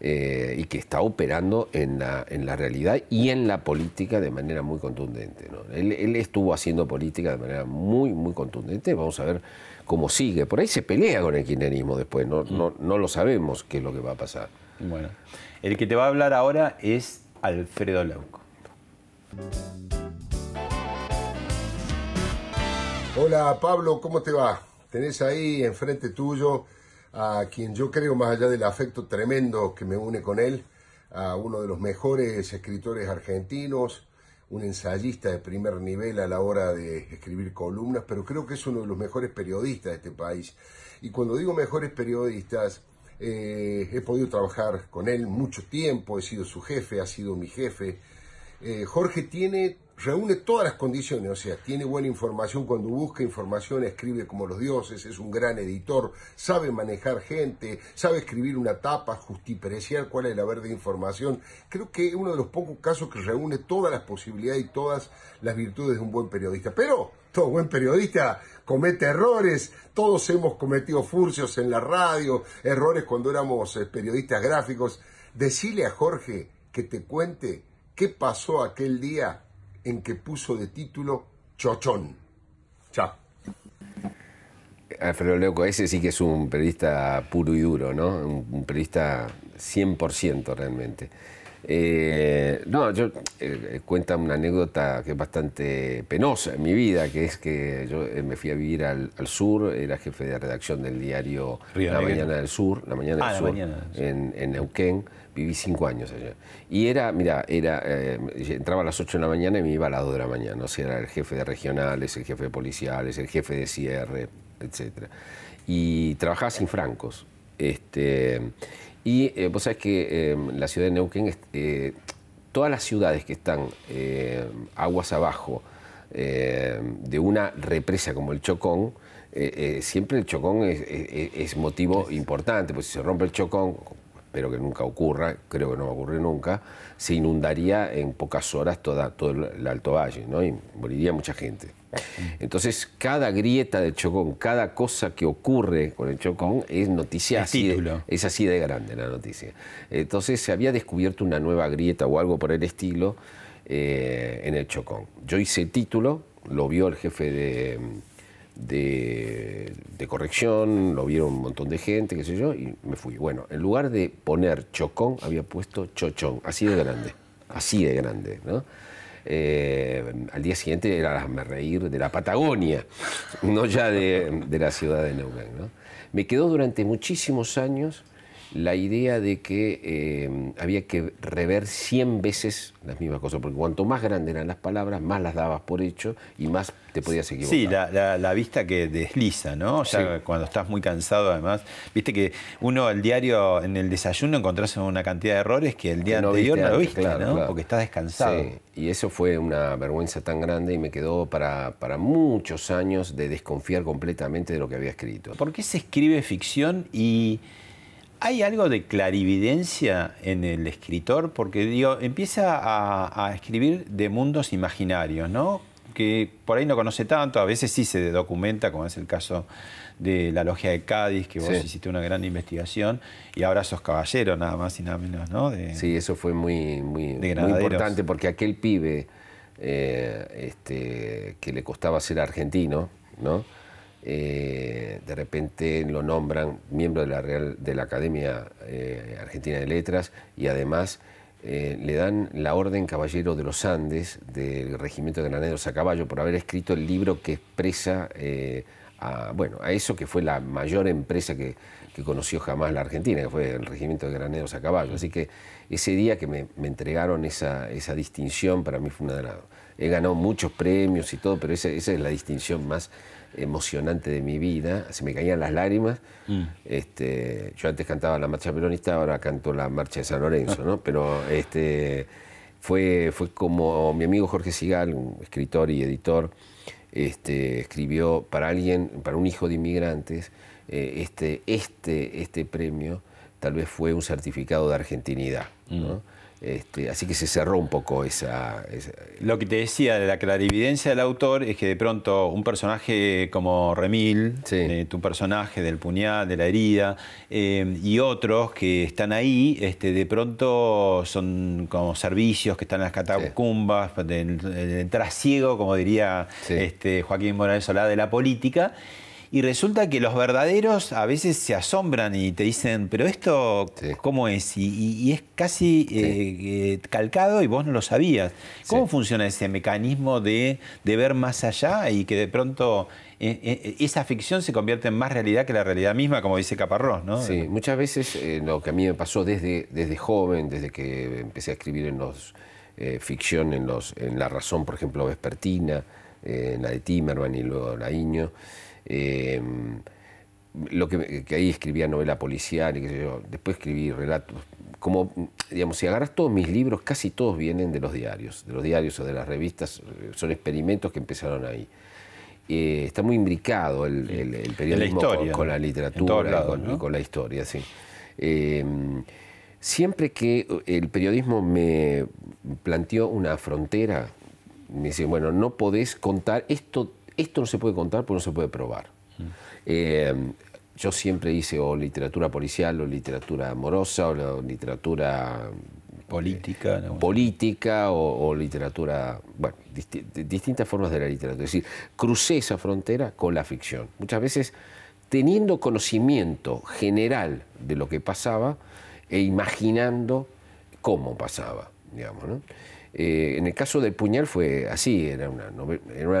Eh, y que está operando en la, en la realidad y en la política de manera muy contundente. Él, él, estuvo haciendo política de manera muy, muy contundente. Vamos a ver cómo sigue. Por ahí se pelea con el kirchnerismo después, no, no, no lo sabemos qué es lo que va a pasar. Bueno, el que te va a hablar ahora es Alfredo Leuco. Hola Pablo, ¿cómo te va? Tenés ahí enfrente tuyo a quien yo creo, más allá del afecto tremendo que me une con él, a uno de los mejores escritores argentinos, un ensayista de primer nivel a la hora de escribir columnas, pero creo que es uno de los mejores periodistas de este país. Y cuando digo mejores periodistas, eh, he podido trabajar con él mucho tiempo, he sido su jefe, ha sido mi jefe. Eh, Jorge tiene reúne todas las condiciones, o sea, tiene buena información cuando busca información, escribe como los dioses, es un gran editor, sabe manejar gente, sabe escribir una tapa, justipreciar cuál es la verde información. Creo que es uno de los pocos casos que reúne todas las posibilidades y todas las virtudes de un buen periodista. Pero todo buen periodista comete errores, todos hemos cometido furcios en la radio, errores cuando éramos eh, periodistas gráficos. Decile a Jorge que te cuente qué pasó aquel día en que puso de título Chochón. Chao. Alfredo Leuco, ese sí que es un periodista puro y duro, ¿no? Un, periodista 100% realmente. Eh, no, yo eh, cuenta una anécdota que es bastante penosa en mi vida, que es que yo eh, me fui a vivir al, sur, era jefe de redacción del diario La Mañana del Sur, La Mañana del ah, Sur, En, en, Neuquén, viví cinco años allá. Y era, mira, era, entraba a las 8 de la mañana y me iba a las 2 de la mañana, o sea, era el jefe de regionales, el jefe de policiales, el jefe de cierre, etc. Y trabajaba sin francos. Este, y eh, vos sabés que em, la ciudad de Neuquén, eh, todas las ciudades que están eh, aguas abajo de una represa como el Chocón, siempre el Chocón es, motivo importante, pues si se rompe el Chocón, espero que nunca ocurra, creo que no va a ocurrir nunca, se inundaría en pocas horas toda, todo el Alto Valle, ¿no? y moriría mucha gente. Entonces, cada grieta del Chocón, cada cosa que ocurre con el Chocón es noticia así de, es así de grande la noticia. Entonces, se había descubierto una nueva grieta o algo por el estilo eh, en el Chocón. Yo hice el título, lo vio el jefe de, de, corrección, lo vieron un montón de gente, qué sé yo, y me fui. Bueno, en lugar de poner Chocón, había puesto Chochón, así de grande, así de grande, ¿no? Eh, al día siguiente era me reír de la Patagonia, no ya de, la ciudad de Neuquén. Me quedó durante muchísimos años la idea de que eh, había que rever 100 veces las mismas cosas, porque cuanto más grandes eran las palabras, más las dabas por hecho y más te podías equivocar. Sí, la, vista que desliza, ¿no? O sea, cuando estás muy cansado, además, viste que uno al diario, en el desayuno, encontrás una cantidad de errores que el día anterior no lo viste, ¿no? Porque estás descansado. Sí, y eso fue una vergüenza tan grande y me quedó para, para muchos años de desconfiar completamente de lo que había escrito. ¿Por qué se escribe ficción y ¿Hay algo de clarividencia en el escritor? Porque digo, empieza a, escribir de mundos imaginarios, ¿no? Que por ahí no conoce tanto, a veces sí se documenta, como es el caso de la Logia de Cádiz, que vos hiciste una gran investigación, y ahora sos caballero, nada más y nada menos, ¿no? sí, eso fue muy, muy, importante, porque aquel pibe eh, este, que le costaba ser argentino, ¿no? Eh, de repente lo nombran miembro de la, Real, de la Academia eh, Argentina de Letras y además eh, le dan la Orden Caballero de los Andes del Regimiento de Granaderos a Caballo por haber escrito el libro que expresa a, bueno, a eso que fue la mayor empresa que, conoció jamás la Argentina, que fue el Regimiento de Granaderos a Caballo. Así que ese día que me, entregaron esa, esa, distinción para mí fue una de He ganado muchos premios y todo, pero esa, esa es la distinción más emocionante de mi vida, se me caían las lágrimas. Mm. Este, yo antes cantaba la marcha peronista, ahora canto la marcha de San Lorenzo, ¿no? Pero este, fue, fue como mi amigo Jorge Sigal, un escritor y editor, este, escribió para alguien, para un hijo de inmigrantes, eh, este, este, este premio tal vez fue un certificado de argentinidad. ¿no? Este, así que se cerró un poco esa, Lo que te decía de la clarividencia del autor es que de pronto un personaje como Remil, eh, tu personaje del puñal, de la herida, eh, y otros que están ahí, este, de pronto son como servicios que están en las catacumbas, del, trasiego, como diría este, Joaquín Morales Solá, de la política. Y resulta que los verdaderos a veces se asombran y te dicen, pero esto, ¿cómo es? Y, es casi eh, eh, calcado y vos no lo sabías. ¿Cómo funciona ese mecanismo de, ver más allá y que de pronto eh, esa ficción se convierte en más realidad que la realidad misma, como dice Caparrós, ¿no? Sí, muchas veces lo que a mí me pasó desde, desde joven, desde que empecé a escribir en los ficción, en, los, en La Razón, por ejemplo, Vespertina, en la de Timerman y luego La Iño, eh, lo que, ahí escribía novela policial y qué yo. Después escribí relatos. Como, digamos, si agarras todos mis libros, casi todos vienen de los diarios, de los diarios o de las revistas, son experimentos que empezaron ahí. Eh, está muy imbricado el, periodismo con, la literatura y, con, la historia, sí. Eh, siempre que el periodismo me planteó una frontera, me dice, bueno, no podés contar esto esto no se puede contar porque no se puede probar. Eh, yo siempre hice o literatura policial o literatura amorosa o literatura política, política o, literatura, bueno, distintas formas de la literatura. Es decir, crucé esa frontera con la ficción. Muchas veces teniendo conocimiento general de lo que pasaba e imaginando cómo pasaba, digamos. ¿no? Eh, en el caso del puñal fue así, era una,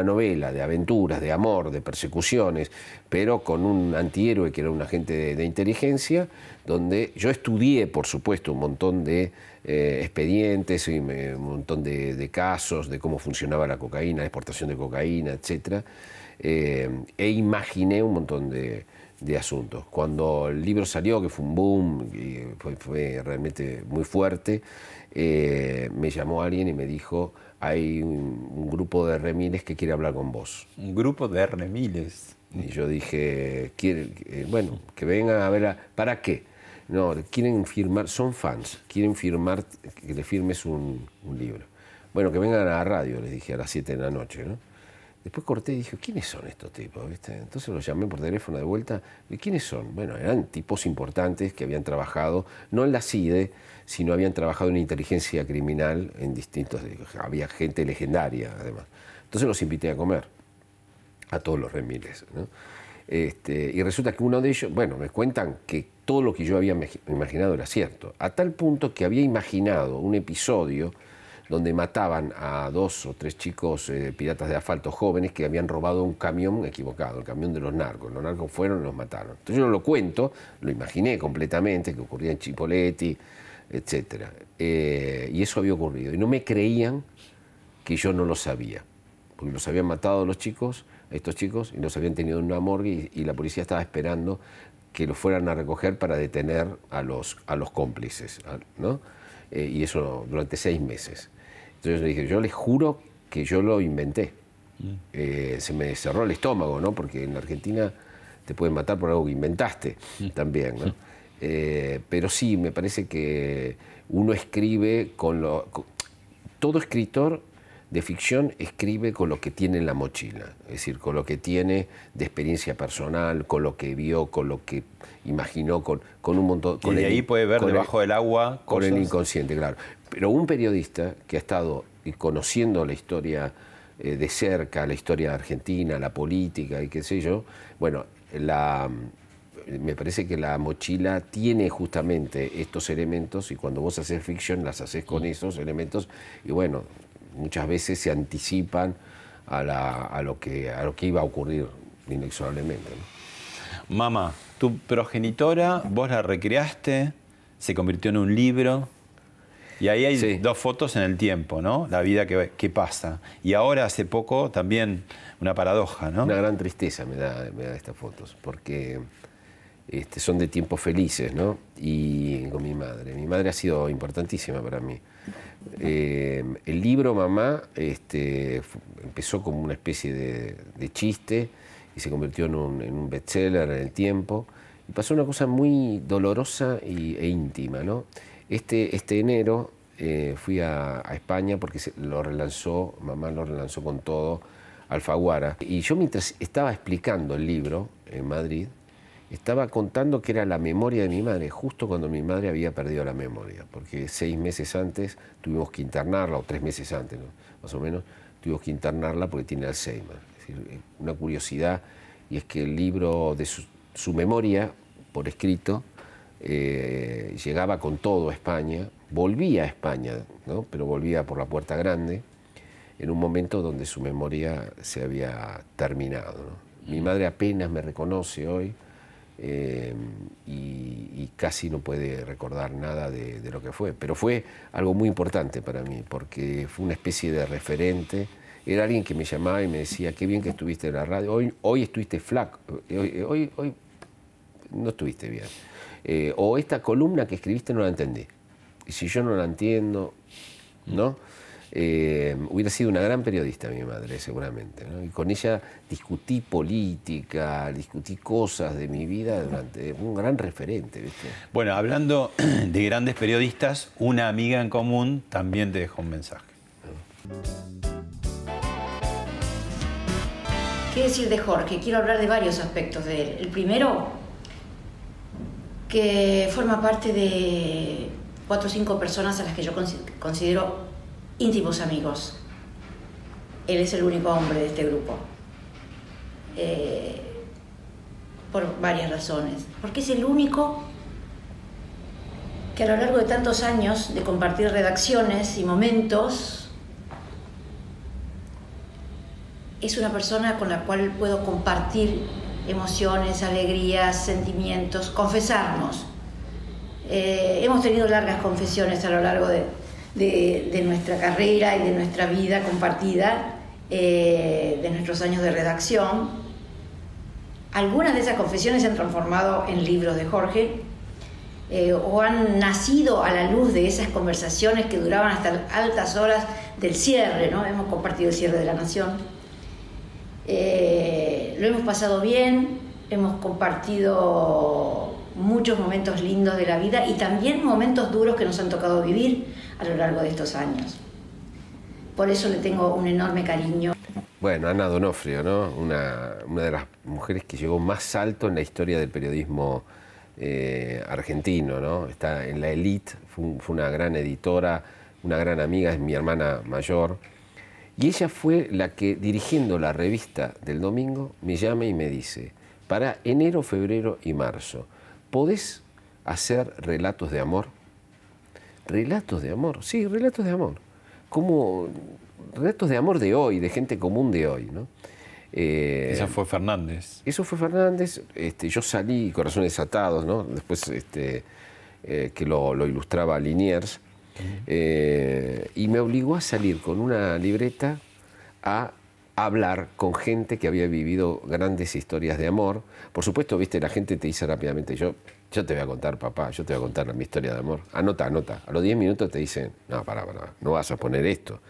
novela, de aventuras, de amor, de persecuciones, pero con un antihéroe que era un agente de, inteligencia, donde yo estudié, por supuesto, un montón de eh, expedientes, y un montón de, casos, de cómo funcionaba la cocaína, exportación de cocaína, etc. Eh, e imaginé un montón de, asuntos. Cuando el libro salió, que fue un boom, y fue realmente muy fuerte, eh, me llamó alguien y me dijo, hay un, grupo de remiles que quiere hablar con vos. Un grupo de remiles. Y yo dije, quiere, eh, bueno, que vengan a ver, ¿para qué? No, quieren firmar, son fans, quieren firmar, que le firmes un, libro. Bueno, que vengan a la radio, les dije a las 7 de la noche, ¿no? Después corté y dije, ¿quiénes son estos tipos? Entonces los llamé por teléfono de vuelta. ¿Y quiénes son? Bueno, eran tipos importantes que habían trabajado, no en la CIDE, sino habían trabajado en inteligencia criminal en distintos... Había gente legendaria, además. Entonces los invité a comer, a todos los remiles. Este, y resulta que uno de ellos, bueno, me cuentan que todo lo que yo había imaginado era cierto, a tal punto que había imaginado un episodio donde mataban a dos o tres chicos eh, piratas de asfalto jóvenes que habían robado un camión equivocado, el camión de los narcos. Los narcos fueron y los mataron. Entonces yo no lo cuento, lo imaginé completamente, que ocurría en Chipoletti, etc. Eh, y eso había ocurrido. Y no me creían que yo no lo sabía, porque los habían matado los chicos, estos chicos, y los habían tenido en una morgue y, la policía estaba esperando que los fueran a recoger para detener a los, a los cómplices, ¿no? Eh, y eso durante seis meses. Entonces le dije, yo les juro que yo lo inventé. Mm. Eh, se me cerró el estómago, ¿no? Porque en Argentina te pueden matar por algo que inventaste mm. también, ¿no? Eh, pero sí, me parece que uno escribe con lo... todo escritor de ficción escribe con lo que tiene en la mochila, es decir, con lo que tiene de experiencia personal, con lo que vio, con lo que imaginó, con, con un montón... y de ahí puede ver debajo del agua Con el inconsciente, claro. Pero un periodista que ha estado conociendo la historia eh, de cerca, la historia argentina, la política y qué sé yo, bueno, la, me parece que la mochila tiene justamente estos elementos y cuando vos haces ficción las haces con esos elementos y bueno, muchas veces se anticipan a, lo, que, a lo que iba a ocurrir inexorablemente. Mamá, tu progenitora, vos la recreaste, se convirtió en un libro. Y ahí hay dos fotos en el tiempo, ¿no? La vida que, pasa. Y ahora, hace poco, también una paradoja, ¿no? Una gran tristeza me da, me da estas fotos, porque este, son de tiempos felices, ¿no? Y con mi madre. Mi madre ha sido importantísima para mí. Eh, el libro Mamá este, empezó como una especie de, chiste y se convirtió en un, en bestseller en el tiempo. Y pasó una cosa muy dolorosa e íntima, ¿no? Este, este enero eh, fui a, España porque lo relanzó, mamá lo relanzó con todo, Alfaguara. Y yo mientras estaba explicando el libro en Madrid, estaba contando que era la memoria de mi madre, justo cuando mi madre había perdido la memoria, porque seis meses antes tuvimos que internarla, o tres meses antes, más o menos, tuvimos que internarla porque tiene Alzheimer. Es decir, una curiosidad, y es que el libro de su, memoria, por escrito, eh, llegaba con todo a España, volvía a España, ¿no? pero volvía por la puerta grande, en un momento donde su memoria se había terminado. Mi madre apenas me reconoce hoy, eh, y, casi no puede recordar nada de, lo que fue. Pero fue algo muy importante para mí, porque fue una especie de referente. Era alguien que me llamaba y me decía, qué bien que estuviste en la radio, hoy, hoy estuviste flaco, hoy, hoy, hoy no estuviste bien. Eh, o esta columna que escribiste no la entendí. Y si yo no la entiendo, ¿no? Eh, hubiera sido una gran periodista mi madre, seguramente. Y con ella discutí política, discutí cosas de mi vida durante un gran referente. Bueno, hablando de grandes periodistas, una amiga en común también te dejó un mensaje. ¿Qué decir de Jorge? Quiero hablar de varios aspectos de él. El primero, que forma parte de cuatro o cinco personas a las que yo considero íntimos amigos. Él es el único hombre de este grupo. Eh, por varias razones. Porque es el único que a lo largo de tantos años de compartir redacciones y momentos, es una persona con la cual puedo compartir emociones, alegrías, sentimientos, confesarnos. Eh, hemos tenido largas confesiones a lo largo de, de, nuestra carrera y de nuestra vida compartida, eh, de nuestros años de redacción. Algunas de esas confesiones se han transformado en libros de Jorge eh, o han nacido a la luz de esas conversaciones que duraban hasta altas horas del cierre, ¿no? Hemos compartido el cierre de la Nación. Lo hemos pasado bien, hemos compartido muchos momentos lindos de la vida y también momentos duros que nos han tocado vivir a lo largo de estos años. Por eso le tengo un enorme cariño. Bueno, Ana Donofrio, ¿no? Una, de las mujeres que llegó más alto en la historia del periodismo eh, argentino, ¿no? Está en la elite, fue, una gran editora, una gran amiga, es mi hermana mayor. Y ella fue la que, dirigiendo la revista del domingo, me llama y me dice, para enero, febrero y marzo, ¿podés hacer relatos de amor? Relatos de amor, sí, relatos de amor. Como relatos de amor de hoy, de gente común de hoy, ¿no? Eh, Esa fue Fernández. Eso fue Fernández. Este, yo salí, Corazones Atados, ¿no? Después este, eh, que lo, ilustraba Liniers. Eh, y me obligó a salir con una libreta a hablar con gente que había vivido grandes historias de amor. Por supuesto, viste, la gente te dice rápidamente, yo, yo te voy a contar, papá, yo te voy a contar mi historia de amor. Anota, anota. A los 10 minutos te dicen, no, pará, pará, no vas a poner esto,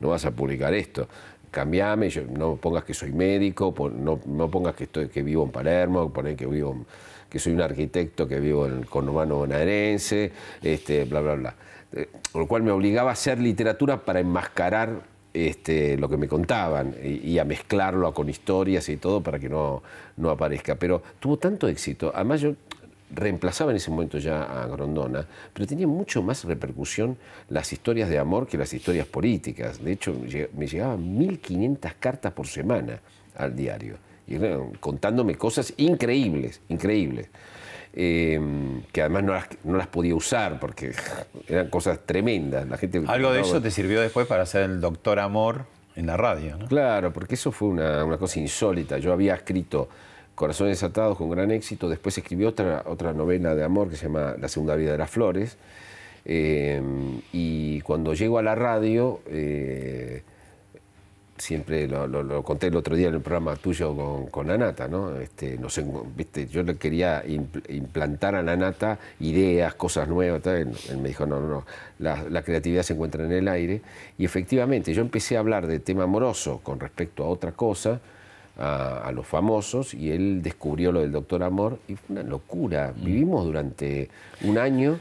no vas a publicar esto cambiame, no pongas que soy médico, no, pongas que, estoy, que vivo en Palermo, poner que vivo que soy un arquitecto que vivo en el conurbano bonaerense, este, bla, bla, bla. Eh, lo cual me obligaba a hacer literatura para enmascarar este, lo que me contaban y, a mezclarlo con historias y todo para que no, no aparezca. Pero tuvo tanto éxito. Además, yo reemplazaba en ese momento ya a Grondona, pero tenía mucho más repercusión las historias de amor que las historias políticas. De hecho, me llegaban 1.500 cartas por semana al diario, y, contándome cosas increíbles, increíbles. Em, que además no las, no las, podía usar porque eran cosas tremendas. La gente Algo de eso te sirvió después para ser el doctor amor en la radio, ¿no? Claro, porque eso fue una, una cosa insólita. Yo había escrito Corazones Atados con gran éxito. Después escribió otra, otra novela de amor que se llama La Segunda Vida de las Flores. Eh, y cuando llego a la radio, eh, siempre lo, conté el otro día en el programa tuyo con, con Anata, ¿no? Este, ¿viste? Yo le quería implantar a Anata ideas, cosas nuevas. Él, me dijo, no, no, no, la, la, creatividad se encuentra en el aire. Y efectivamente, yo empecé a hablar de tema amoroso con respecto a otra cosa a, los famosos y él descubrió lo del doctor Amor y fue una locura. Mm. Vivimos durante un año,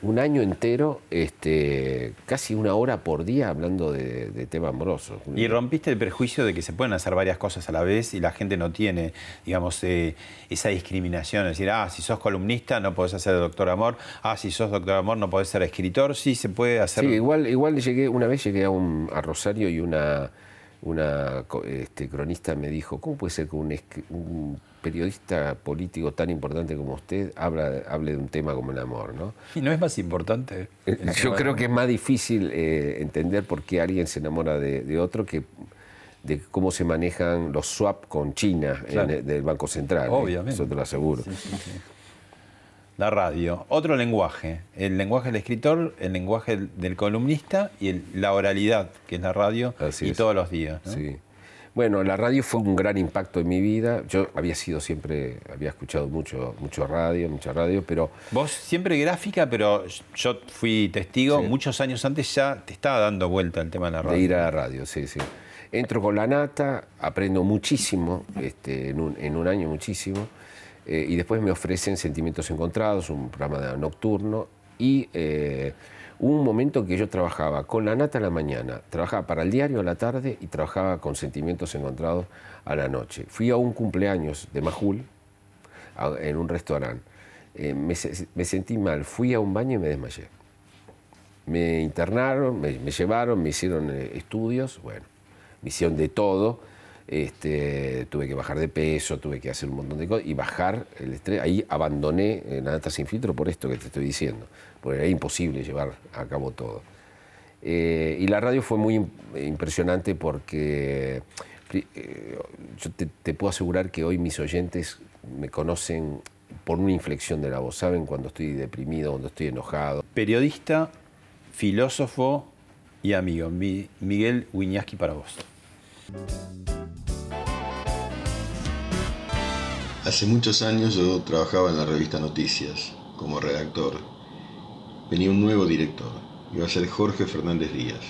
un año entero, este, casi una hora por día hablando de, tema amoroso. Y rompiste el prejuicio de que se pueden hacer varias cosas a la vez y la gente no tiene, digamos, eh, esa discriminación. Es decir, ah, si sos columnista no podés hacer doctor Amor, ah, si sos doctor Amor no podés ser escritor, sí se puede hacer. Sí, igual, igual llegué, una vez llegué a, un, a Rosario y una una este, cronista me dijo, ¿cómo puede ser que un, periodista político tan importante como usted habla, hable de un tema como el amor? ¿no? Y no es más importante. Eh, yo creo que es más difícil eh, entender por qué alguien se enamora de, otro que de cómo se manejan los swap con China del Banco Central. ¿eh? Obviamente. Eso te lo aseguro la radio. Otro lenguaje, el lenguaje del escritor, el lenguaje del columnista y la oralidad, que es la radio, y todos los días. Sí. Bueno, la radio fue un gran impacto en mi vida. Yo había sido siempre, había escuchado mucho, mucho radio, mucha radio, pero... Vos siempre gráfica, pero yo fui testigo, muchos años antes ya te estaba dando vuelta el tema de la radio. De ir a la radio, sí, sí. Entro con la nata, aprendo muchísimo, este, en, un, en un año muchísimo. Eh, y después me ofrecen Sentimientos Encontrados, un programa nocturno, y eh, un momento que yo trabajaba con la nata a la mañana, trabajaba para el diario a la tarde y trabajaba con Sentimientos Encontrados a la noche. Fui a un cumpleaños de Majul en un restaurante. Eh, me, sentí mal, fui a un baño y me desmayé. Me internaron, me, me llevaron, me hicieron estudios, bueno, me hicieron de todo Este, tuve que bajar de peso, tuve que hacer un montón de cosas y bajar el estrés. Ahí abandoné eh, la data sin filtro por esto que te estoy diciendo, porque era imposible llevar a cabo todo. Eh, y la radio fue muy impresionante porque eh, yo te, puedo asegurar que hoy mis oyentes me conocen por una inflexión de la voz, saben cuando estoy deprimido, cuando estoy enojado. Periodista, filósofo y amigo, Miguel Wiñaski para vos. Hace muchos años yo trabajaba en la revista Noticias como redactor. Venía un nuevo director, iba a ser Jorge Fernández Díaz,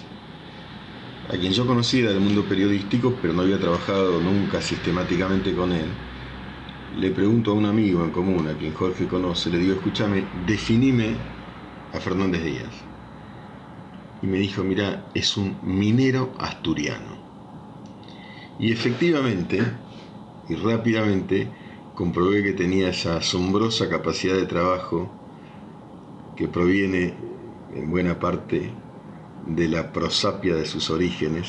a quien yo conocía del mundo periodístico, pero no había trabajado nunca sistemáticamente con él. Le pregunto a un amigo en común, a quien Jorge conoce, le digo, escúchame, definime a Fernández Díaz. Y me dijo, mira, es un minero asturiano. Y efectivamente, y rápidamente, comprobé que tenía esa asombrosa capacidad de trabajo que proviene en buena parte de la prosapia de sus orígenes,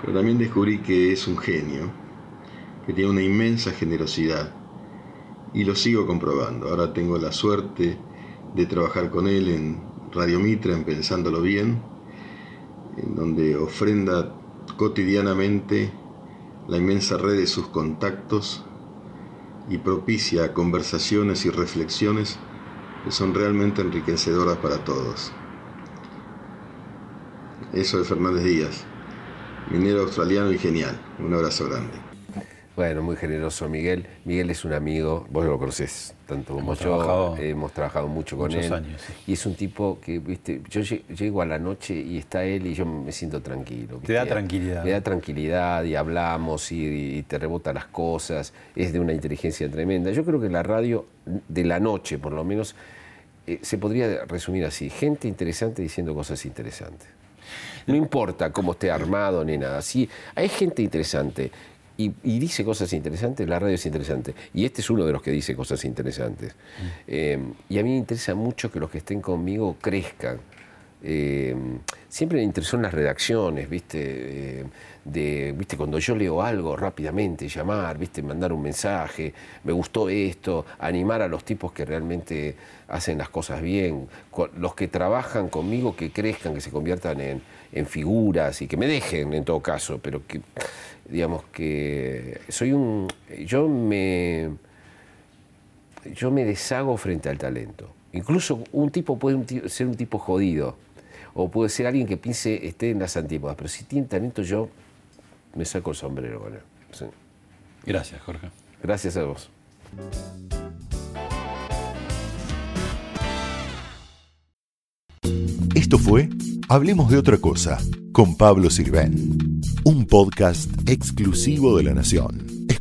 pero también descubrí que es un genio, que tiene una inmensa generosidad, y lo sigo comprobando. Ahora tengo la suerte de trabajar con él en Radio Mitra, en Pensándolo Bien, en donde ofrenda cotidianamente la inmensa red de sus contactos y propicia conversaciones y reflexiones que son realmente enriquecedoras para todos. Eso de Fernández Díaz, minero australiano y genial. Un abrazo grande. Bueno, muy generoso Miguel. Miguel es un amigo, vos lo conocés tanto como yo, hemos trabajado mucho con él. Años, Y es un tipo que, viste, yo llego a la noche y está él y yo me siento tranquilo. Te da tranquilidad. Me da tranquilidad y hablamos y, te rebota las cosas. Es de una inteligencia tremenda. Yo creo que la radio de la noche, por lo menos, eh, se podría resumir así. Gente interesante diciendo cosas interesantes. No importa cómo esté armado ni nada. Sí, hay gente interesante y, dice cosas interesantes, la radio es interesante. Y este es uno de los que dice cosas interesantes. Eh, y a mí me interesa mucho que los que estén conmigo crezcan. Eh, siempre me interesó en las redacciones, ¿viste? Eh, de, ¿viste? Cuando yo leo algo, rápidamente llamar, ¿viste? Mandar un mensaje, me gustó esto, animar a los tipos que realmente hacen las cosas bien, los que trabajan conmigo, que crezcan, que se conviertan en, en figuras y que me dejen en todo caso, pero que digamos que soy un yo me yo me deshago frente al talento. Incluso un tipo puede ser un tipo jodido o puede ser alguien que piense esté en las antípodas, pero si tiene talento yo me saco el sombrero con él. Gracias, Jorge. Gracias a vos. Esto fue Hablemos de otra cosa con Pablo Sirven, un podcast exclusivo de La Nación.